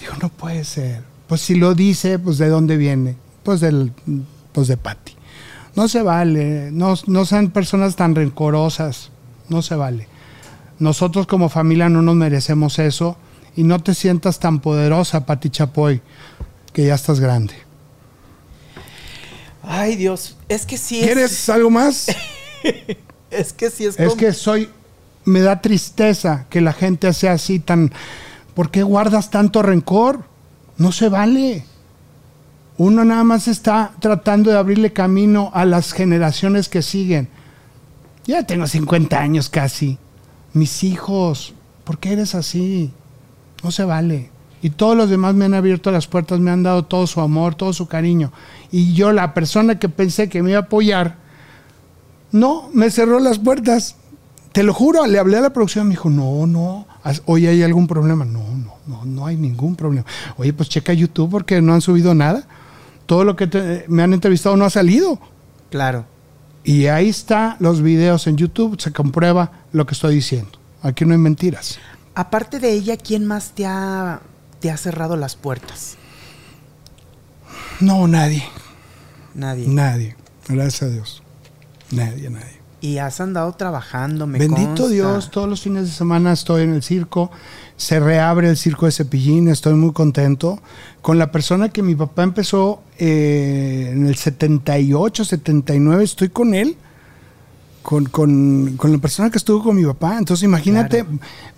digo, no puede ser. Pues si lo dice, pues de dónde viene. Pues del, pues de Patty. No se vale, no, no sean personas tan rencorosas, no se vale. Nosotros como familia no nos merecemos eso y no te sientas tan poderosa, Pati Chapoy, que ya estás grande. Ay, Dios, es que sí es... ¿Quieres algo más? es que sí es... Es que soy... Me da tristeza que la gente sea así tan... ¿Por qué guardas tanto rencor? No se vale. Uno nada más está tratando de abrirle camino a las generaciones que siguen. Ya tengo 50 años casi. Mis hijos, ¿por qué eres así? No se vale. Y todos los demás me han abierto las puertas, me han dado todo su amor, todo su cariño. Y yo, la persona que pensé que me iba a apoyar, no, me cerró las puertas. Te lo juro, le hablé a la producción, me dijo, no, no, hoy hay algún problema. No, no, no, no hay ningún problema. Oye, pues checa YouTube porque no han subido nada todo lo que me han entrevistado no ha salido. Claro. Y ahí está los videos en YouTube, se comprueba lo que estoy diciendo. Aquí no hay mentiras. Aparte de ella, ¿quién más te ha, te ha cerrado las puertas? No, nadie. Nadie. Nadie. Gracias a Dios. Nadie, nadie. Y has andado trabajando, me Bendito Dios, todos los fines de semana estoy en el circo. Se reabre el circo de Cepillín, estoy muy contento. Con la persona que mi papá empezó eh, en el 78, 79, estoy con él. Con, con, con, la persona que estuvo con mi papá. Entonces imagínate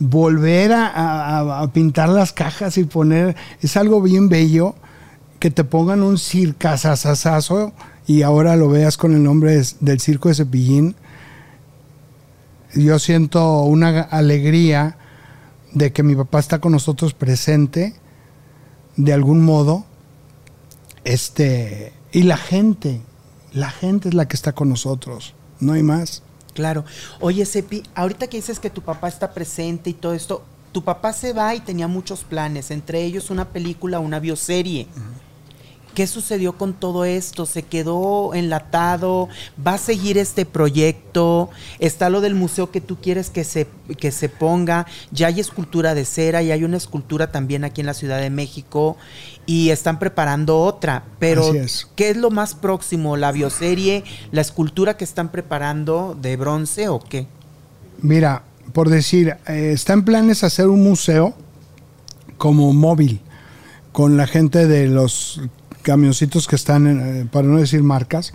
volver a, a, pintar las cajas y poner, es algo bien bello, que te pongan un circasasasazo y ahora lo veas con el nombre del circo de Cepillín. Yo siento una alegría de que mi papá está con nosotros presente de algún modo. Este, y la gente, la gente es la que está con nosotros, no hay más. Claro. Oye, Sepi, ahorita que dices que tu papá está presente y todo esto, tu papá se va y tenía muchos planes, entre ellos una película, una bioserie. ¿Qué sucedió con todo esto? ¿Se quedó enlatado? ¿Va a seguir este proyecto? ¿Está lo del museo que tú quieres que se, que se ponga? Ya hay escultura de cera y hay una escultura también aquí en la Ciudad de México y están preparando otra. Pero, ¿qué es lo más próximo? ¿La bioserie? ¿La escultura que están preparando de bronce o qué? Mira, por decir, eh, está en planes hacer un museo como móvil con la gente de los camioncitos que están, eh, para no decir marcas,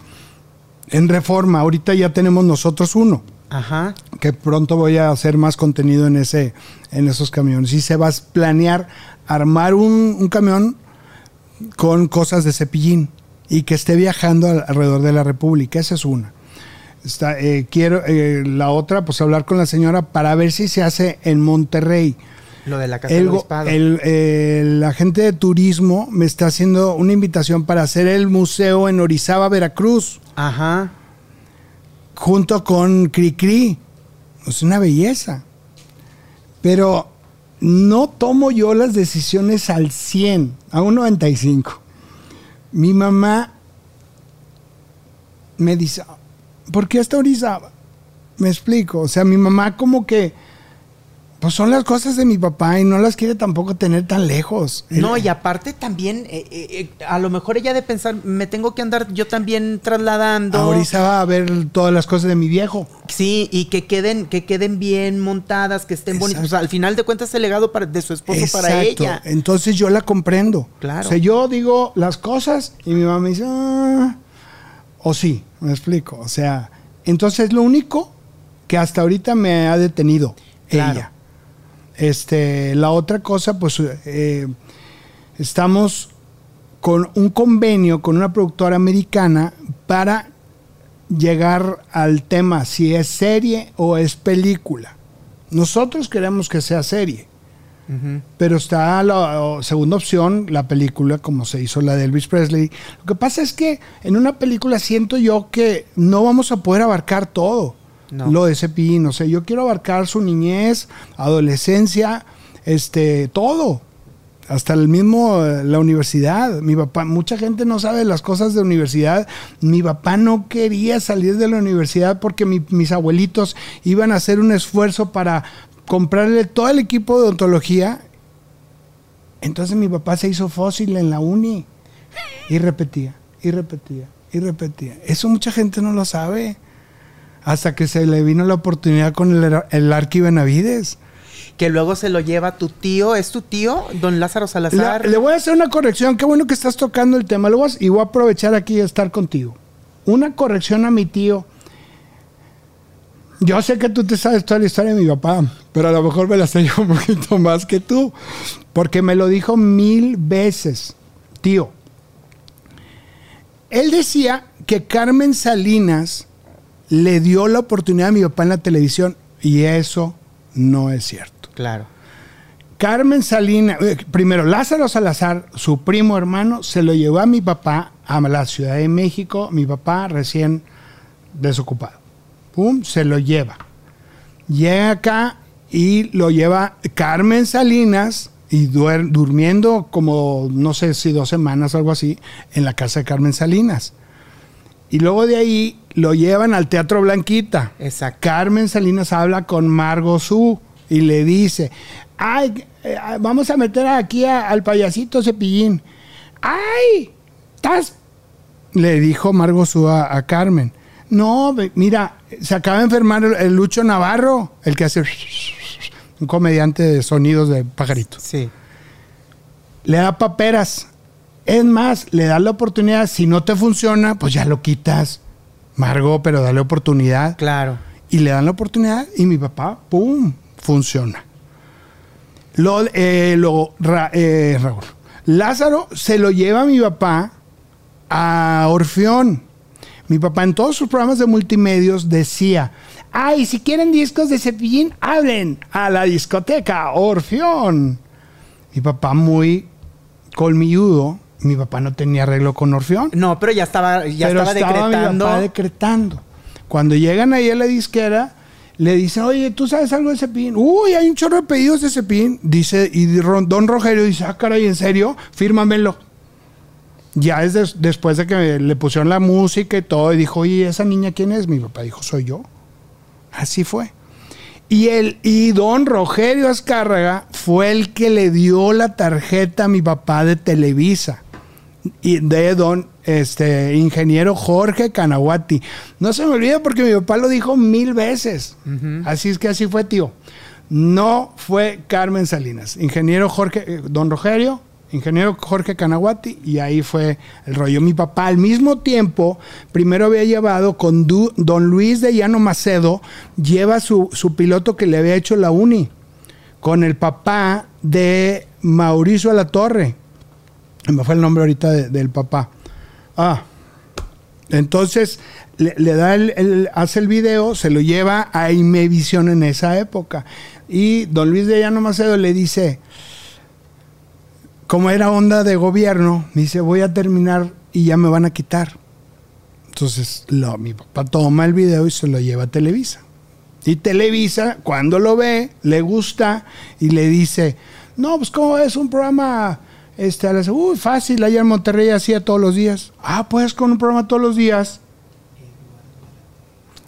en reforma. Ahorita ya tenemos nosotros uno. Ajá. Que pronto voy a hacer más contenido en, ese, en esos camiones. Y se va a planear armar un, camión con cosas de cepillín y que esté viajando alrededor de la República. Esa es una. Está, eh, quiero eh, la otra, pues hablar con la señora para ver si se hace en Monterrey. Lo de la Casa el, el, el, agente de turismo me está haciendo una invitación para hacer el museo en Orizaba, Veracruz. Ajá. Junto con Cricri. Es una belleza. Pero no tomo yo las decisiones al 100, a un 95. Mi mamá me dice, ¿por qué hasta Orizaba? Me explico. O sea, mi mamá como que pues son las cosas de mi papá y no las quiere tampoco tener tan lejos. No, y aparte también, eh, eh, eh, a lo mejor ella de pensar, me tengo que andar yo también trasladando. Ahorita va a ver todas las cosas de mi viejo. Sí, y que queden, que queden bien montadas, que estén bonitas. O sea, al final de cuentas el legado para, de su esposo para ella. Entonces yo la comprendo. Claro. O sea, yo digo las cosas y mi mamá me dice, ah", o sí, me explico. O sea, entonces lo único que hasta ahorita me ha detenido ella. Este, la otra cosa, pues eh, estamos con un convenio con una productora americana para llegar al tema si es serie o es película. Nosotros queremos que sea serie, pero está la segunda opción, la película, como se hizo la de Elvis Presley. Lo que pasa es que en una película siento yo que no vamos a poder abarcar todo lo de Cepillín. O sea, yo quiero abarcar su niñez, adolescencia, este, todo. Hasta el mismo, eh, la universidad. Mi papá, mucha gente no sabe las cosas de universidad. Mi papá no quería salir de la universidad porque mis abuelitos iban a hacer un esfuerzo para comprarle todo el equipo de odontología. Entonces mi papá se hizo fósil en la uni y repetía, y repetía, y repetía. Eso mucha gente no lo sabe hasta que se le vino la oportunidad con el, el Arqui Benavides. Que luego se lo lleva tu tío, ¿es tu tío, don Lázaro Salazar? le voy a hacer una corrección, qué bueno que estás tocando el tema, luego, y voy a aprovechar aquí de estar contigo. Una corrección a mi tío. Yo sé que tú te sabes toda la historia de mi papá, pero a lo mejor me la sé yo un poquito más que tú, porque me lo dijo mil veces, tío. Él decía que Carmen Salinas le dio la oportunidad a mi papá en la televisión y eso no es cierto. Claro. Carmen Salinas, eh, primero Lázaro Salazar, su primo hermano, se lo llevó a mi papá a la Ciudad de México, mi papá recién desocupado. Pum, se lo lleva. Llega acá y lo lleva Carmen Salinas y durmiendo como, no sé si dos semanas o algo así, en la casa de Carmen Salinas. Y luego de ahí lo llevan al Teatro Blanquita. Exacto. Carmen Salinas habla con Margo Su y le dice, ay, eh, vamos a meter aquí al payasito Cepillín. ¡Ay! ¿Estás? Le dijo Margo Su a, Carmen. No, mira, se acaba de enfermar el, Lucho Navarro, el que hace un comediante de sonidos de pajarito. Sí. Le da paperas es más, le das la oportunidad, si no te funciona, pues ya lo quitas. Margo, pero dale oportunidad. Claro. Y le dan la oportunidad y mi papá, ¡pum!, funciona. Lo, eh, eh, Raúl. Lázaro se lo lleva a mi papá a Orfeón. Mi papá en todos sus programas de multimedios decía, ay, si quieren discos de cepillín, hablen a la discoteca Orfeón. Mi papá muy colmilludo mi papá no tenía arreglo con Orfeón. No, pero ya estaba, ya estaba, decretando. Mi papá decretando. Cuando llegan ahí a la disquera, le dicen, oye, ¿tú sabes algo de Cepín? Uy, hay un chorro de pedidos de Cepín. Dice, y Don Rogelio dice, ah, caray, ¿en serio? Fírmamelo. Ya es después de que le pusieron la música y todo, y dijo, oye, ¿esa niña quién es? Mi papá dijo, soy yo. Así fue. Y, el, y don Rogelio Azcárraga fue el que le dio la tarjeta a mi papá de Televisa de don este ingeniero Jorge Canaguati. No se me olvida porque mi papá lo dijo mil veces. Así es que así fue, tío. No fue Carmen Salinas. Ingeniero Jorge, eh, don Rogerio, ingeniero Jorge Canaguati, y ahí fue el rollo. Mi papá al mismo tiempo, primero había llevado con don Luis de Llano Macedo, lleva su, su piloto que le había hecho la uni, con el papá de Mauricio Alatorre me fue el nombre ahorita del papá. Ah, entonces le, da el, hace el video, se lo lleva a Imevisión en esa época. Y don Luis de Llano Macedo le dice, como era onda de gobierno, dice, voy a terminar y ya me van a quitar. Entonces lo, mi papá toma el video y se lo lleva a Televisa. Y Televisa, cuando lo ve, le gusta y le dice, no, pues como es un programa este, uy, fácil, allá en Monterrey hacía todos los días. Ah, pues con un programa todos los días.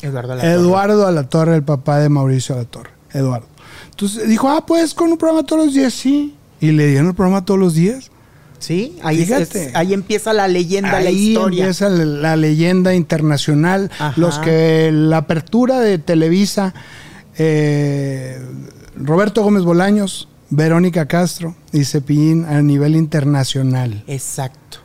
Eduardo Alatorre. Eduardo Alatorre, el papá de Mauricio Alatorre. Eduardo. Entonces dijo, ah, pues con un programa todos los días, sí. Y le dieron el programa todos los días. Sí, ahí, es- ahí empieza la leyenda, la Ahí historia. empieza la, la leyenda internacional. Ajá. Los que la apertura de Televisa, eh, Roberto Gómez Bolaños, Verónica Castro y Cepillín a nivel internacional. Exacto.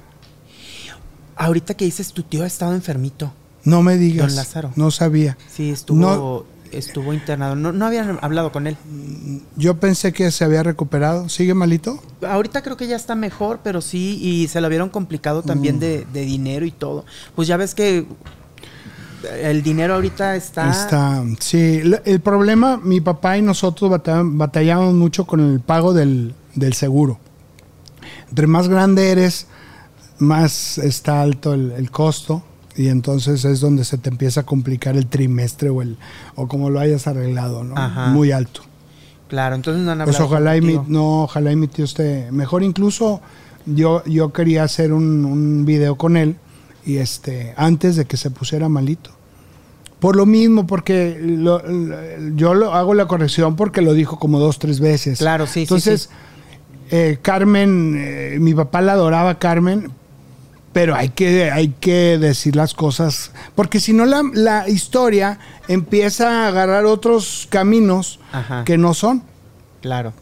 Ahorita que dices, tu tío ha estado enfermito. No me digas. Don Lázaro. No sabía. Sí, estuvo, No. estuvo internado. No, no habían hablado con él. Yo pensé que se había recuperado. ¿Sigue malito? Ahorita creo que ya está mejor, pero sí, y se lo vieron complicado también Mm. de, de dinero y todo. Pues ya ves que el dinero ahorita está... Está, sí. El problema, mi papá y nosotros bata- batallamos mucho con el pago del, del seguro. Entre más grande eres, más está alto el, el costo y entonces es donde se te empieza a complicar el trimestre o el o como lo hayas arreglado, ¿no? Ajá. Muy alto. Claro, entonces no han Pues ojalá y mi, no, ojalá y mi tío esté mejor. Incluso yo, yo quería hacer un, un video con él y este antes de que se pusiera malito. Por lo mismo, porque lo- lo- yo lo hago la corrección porque lo dijo como dos, tres veces. Claro, sí, sí, Entonces, sí. eh, Carmen, eh, mi papá la adoraba Carmen, pero hay que, hay que decir las cosas, porque si no la, la historia empieza a agarrar otros caminos Ajá. que no son. Claro.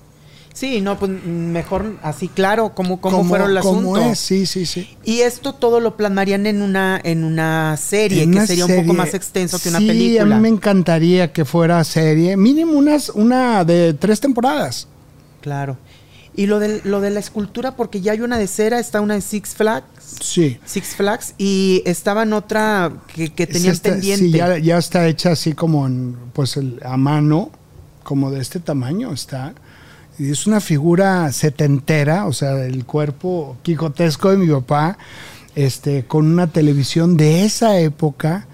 Sí, no, pues mejor así, claro, cómo, cómo Como- fueron como asunto. es, sí, sí, sí. Y esto todo lo plasmarían en una, en una serie, En que sería un poco más extenso que una sí, película. a mí me encantaría que fuera serie, mínimo unas, una de tres temporadas. Claro. Y lo de, lo de la escultura, porque ya hay una de cera, está una de Six Flags. Sí. Six Flags y estaba en otra que, que tenían Esta- pendiente. Sí, ya, ya está hecha así como en, pues el- a mano, como de este tamaño está. Es una figura setentera, o sea, el cuerpo quijotesco de mi papá, este, con una televisión de esa época.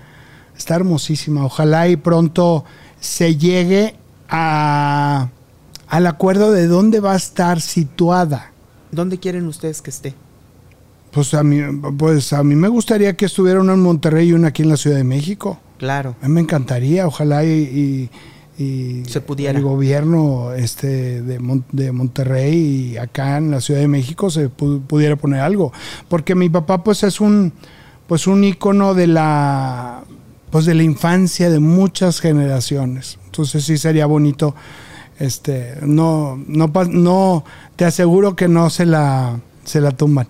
Está hermosísima. Ojalá y pronto se llegue a, al acuerdo de dónde va a estar situada. ¿Dónde quieren ustedes que esté? Pues a mí, pues a mí me gustaría que estuviera una en Monterrey y una aquí en la Ciudad de México. Claro. A mí me encantaría, ojalá y, y- y Se pudiera. el gobierno este de, Mon- de Monterrey y acá en la Ciudad de México se pu- pudiera poner algo, porque mi papá pues es un pues un ícono de la pues de la infancia de muchas generaciones. Entonces sí sería bonito este no no no te aseguro que no se la se la tumban.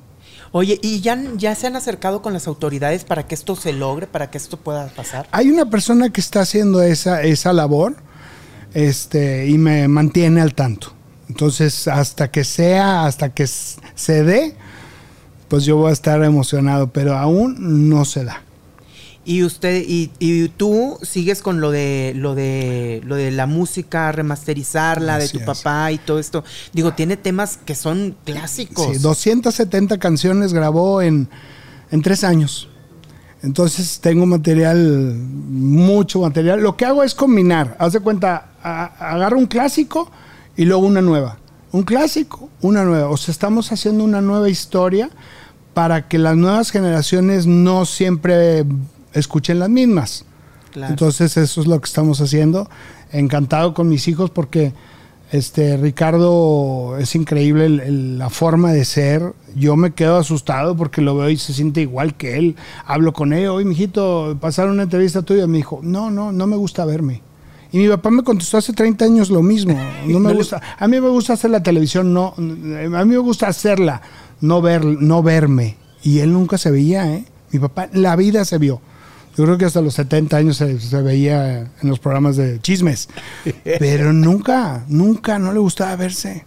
Oye, ¿y ya, ya se han acercado con las autoridades para que esto se logre, para que esto pueda pasar? Hay una persona que está haciendo esa, esa labor este, y me mantiene al tanto. Entonces, hasta que sea, hasta que se dé, pues yo voy a estar emocionado, pero aún no se da. Y usted y, y tú sigues con lo de lo de lo de la música, remasterizarla de tu es. papá y todo esto. Digo, tiene temas que son clásicos. Sí, 270 canciones grabó en, en tres años. Entonces tengo material, mucho material. Lo que hago es combinar. Haz de cuenta, a- un clásico y luego una nueva. Un clásico, una nueva. O sea, estamos haciendo una nueva historia para que las nuevas generaciones no siempre escuchen las mismas. Claro. Entonces eso es lo que estamos haciendo. Encantado con mis hijos porque este Ricardo es increíble el- el- la forma de ser. Yo me quedo asustado porque lo veo y se siente igual que él. Hablo con él, oye, mijito, pasaron una entrevista tuya. Me dijo, no, no, no me gusta verme. Y mi papá me contestó hace 30 años lo mismo. No me gusta. A mí me gusta hacer la televisión, no. A mí me gusta hacerla, no ver, no verme. Y él nunca se veía, ¿eh? Mi papá, la vida se vio. Yo creo que hasta los 70 años se, se veía en los programas de chismes. Pero nunca, nunca, no le gustaba verse.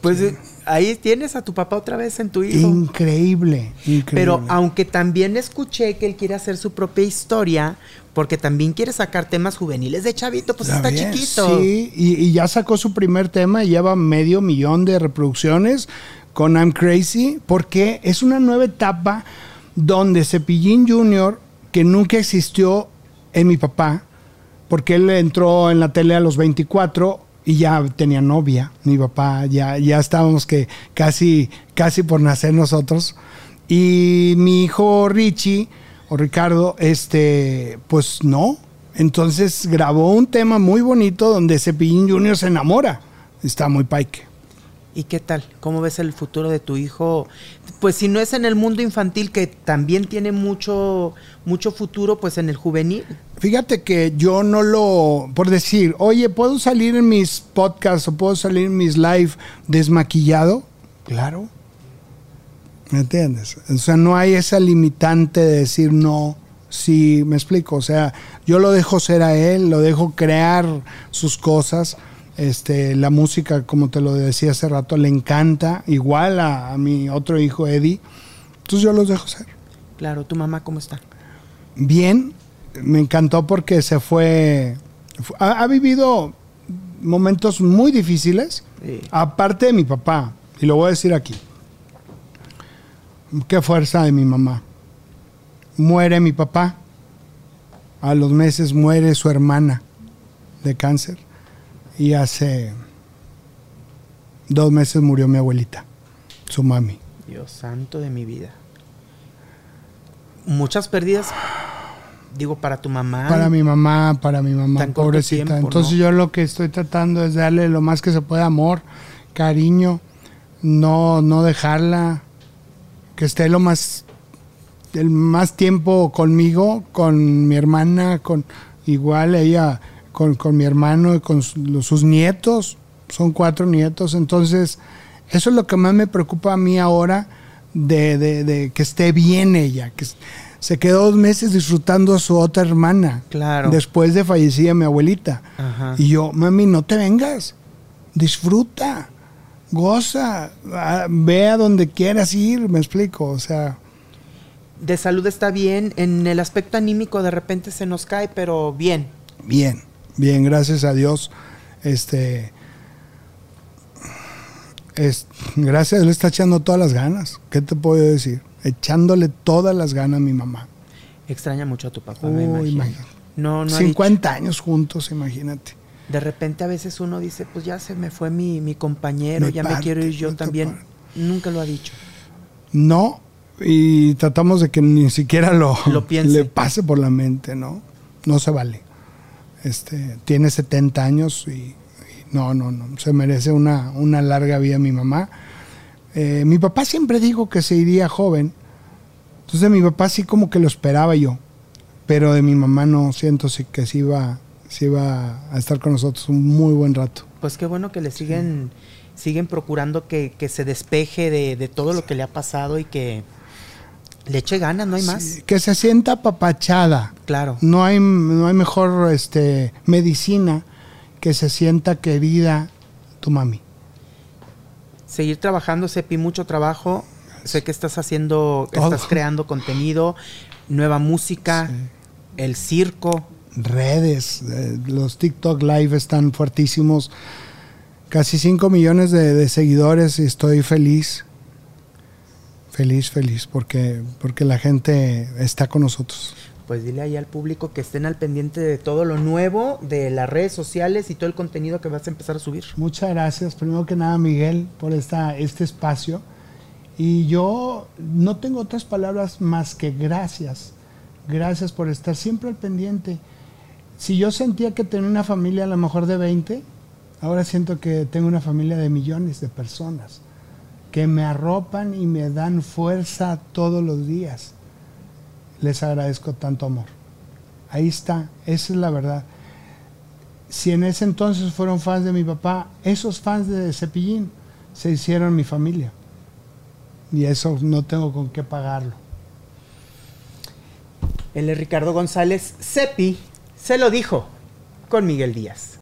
Pues ahí tienes a tu papá otra vez en tu hijo. Increíble, increíble. Pero aunque también escuché que él quiere hacer su propia historia, porque también quiere sacar temas juveniles de chavito, pues está chiquito. Sí, y, y ya sacó su primer tema y lleva medio millón de reproducciones con I'm Crazy, porque es una nueva etapa donde Cepillín Jr., que nunca existió en mi papá, porque él entró en la tele a los 24 y ya tenía novia, mi papá, ya, ya estábamos que casi, casi por nacer nosotros. Y mi hijo Richie o Ricardo, este, pues no, Entonces grabó un tema muy bonito donde Cepillín Junior se enamora. Está muy paique. ¿Y qué tal? ¿Cómo ves el futuro de tu hijo? Pues si no es en el mundo infantil, que también tiene mucho, mucho futuro, pues en el juvenil. Fíjate que yo no lo, por decir, oye, ¿puedo salir en mis podcasts o puedo salir en mis live desmaquillado? Claro. ¿Me entiendes? O sea, no hay esa limitante de decir no, sí, me explico. O sea, yo lo dejo ser a él, lo dejo crear sus cosas este, la música, como te lo decía hace rato, le encanta, igual a, mi otro hijo Eddie. Entonces yo los dejo ser. Claro, ¿tu mamá cómo está? Bien, me encantó porque se fue, ha, vivido momentos muy difíciles, aparte de mi papá, y lo voy a decir aquí. Qué fuerza de mi mamá. Muere mi papá, a los meses muere su hermana de cáncer y hace dos meses murió mi abuelita, su mami. Dios santo de mi vida. Muchas pérdidas, digo, para tu mamá. Para mi mamá, para mi mamá, pobrecita. Entonces yo lo que estoy tratando es darle lo más que se pueda amor, cariño, no, no dejarla, que esté lo más, el más tiempo conmigo, con mi hermana, con igual ella con, mi hermano y con sus nietos, son cuatro nietos, entonces eso es lo que más me preocupa a mí ahora, de, que esté bien ella, que se quedó dos meses disfrutando a su otra hermana, claro. después de fallecida mi abuelita. Y yo, mami, no te vengas, disfruta, goza, ve a donde quieras ir, me explico, o sea de salud está bien, en el aspecto anímico de repente se nos cae, pero bien. Bien. Bien, gracias a Dios. Este. Es, gracias, él está echando todas las ganas. ¿Qué te puedo decir? Echándole todas las ganas a mi mamá. Extraña mucho a tu papá, me imagino. No, no 50 años juntos, imagínate. De repente a veces uno dice, pues ya se me fue mi, mi compañero, ya me quiero ir yo también. Nunca lo ha dicho. No, y tratamos de que ni siquiera lo, lo le pase por la mente, ¿no? No se vale. Este, tiene 70 años y, no, no, no, se merece una, una larga vida mi mamá. Eh, mi papá siempre dijo que se iría joven, entonces mi papá sí como que lo esperaba yo, pero de mi mamá no siento que sí iba, sí iba a estar con nosotros un muy buen rato. Pues qué bueno que le siguen, siguen procurando que, se despeje de, de todo lo que le ha pasado y que le eche ganas, no hay más. que se sienta papachada. Claro. No hay, no hay mejor este, medicina que se sienta querida tu mami. Seguir trabajando, Sepi, mucho trabajo. Sé que estás haciendo, estás creando contenido, nueva música, el circo. Redes, eh, los TikTok Live están fuertísimos. Casi 5 millones de, de seguidores y estoy feliz Feliz, feliz, porque, porque la gente está con nosotros. Pues dile ahí al público que estén al pendiente de todo lo nuevo, de las redes sociales y todo el contenido que vas a empezar a subir. Muchas gracias, primero que nada, Miguel, por este espacio. Y yo no tengo otras palabras más que gracias. Gracias por estar siempre al pendiente. Si yo sentía que tenía una familia a lo mejor de 20, ahora siento que tengo una familia de millones de personas que me arropan y me dan fuerza todos los días. Les agradezco tanto amor. Ahí está, esa es la verdad. Si en ese entonces fueron fans de mi papá, esos fans de Cepillín se hicieron mi familia. Y eso no tengo con qué pagarlo. El Ricardo González Cepi se lo dijo con Miguel Díaz.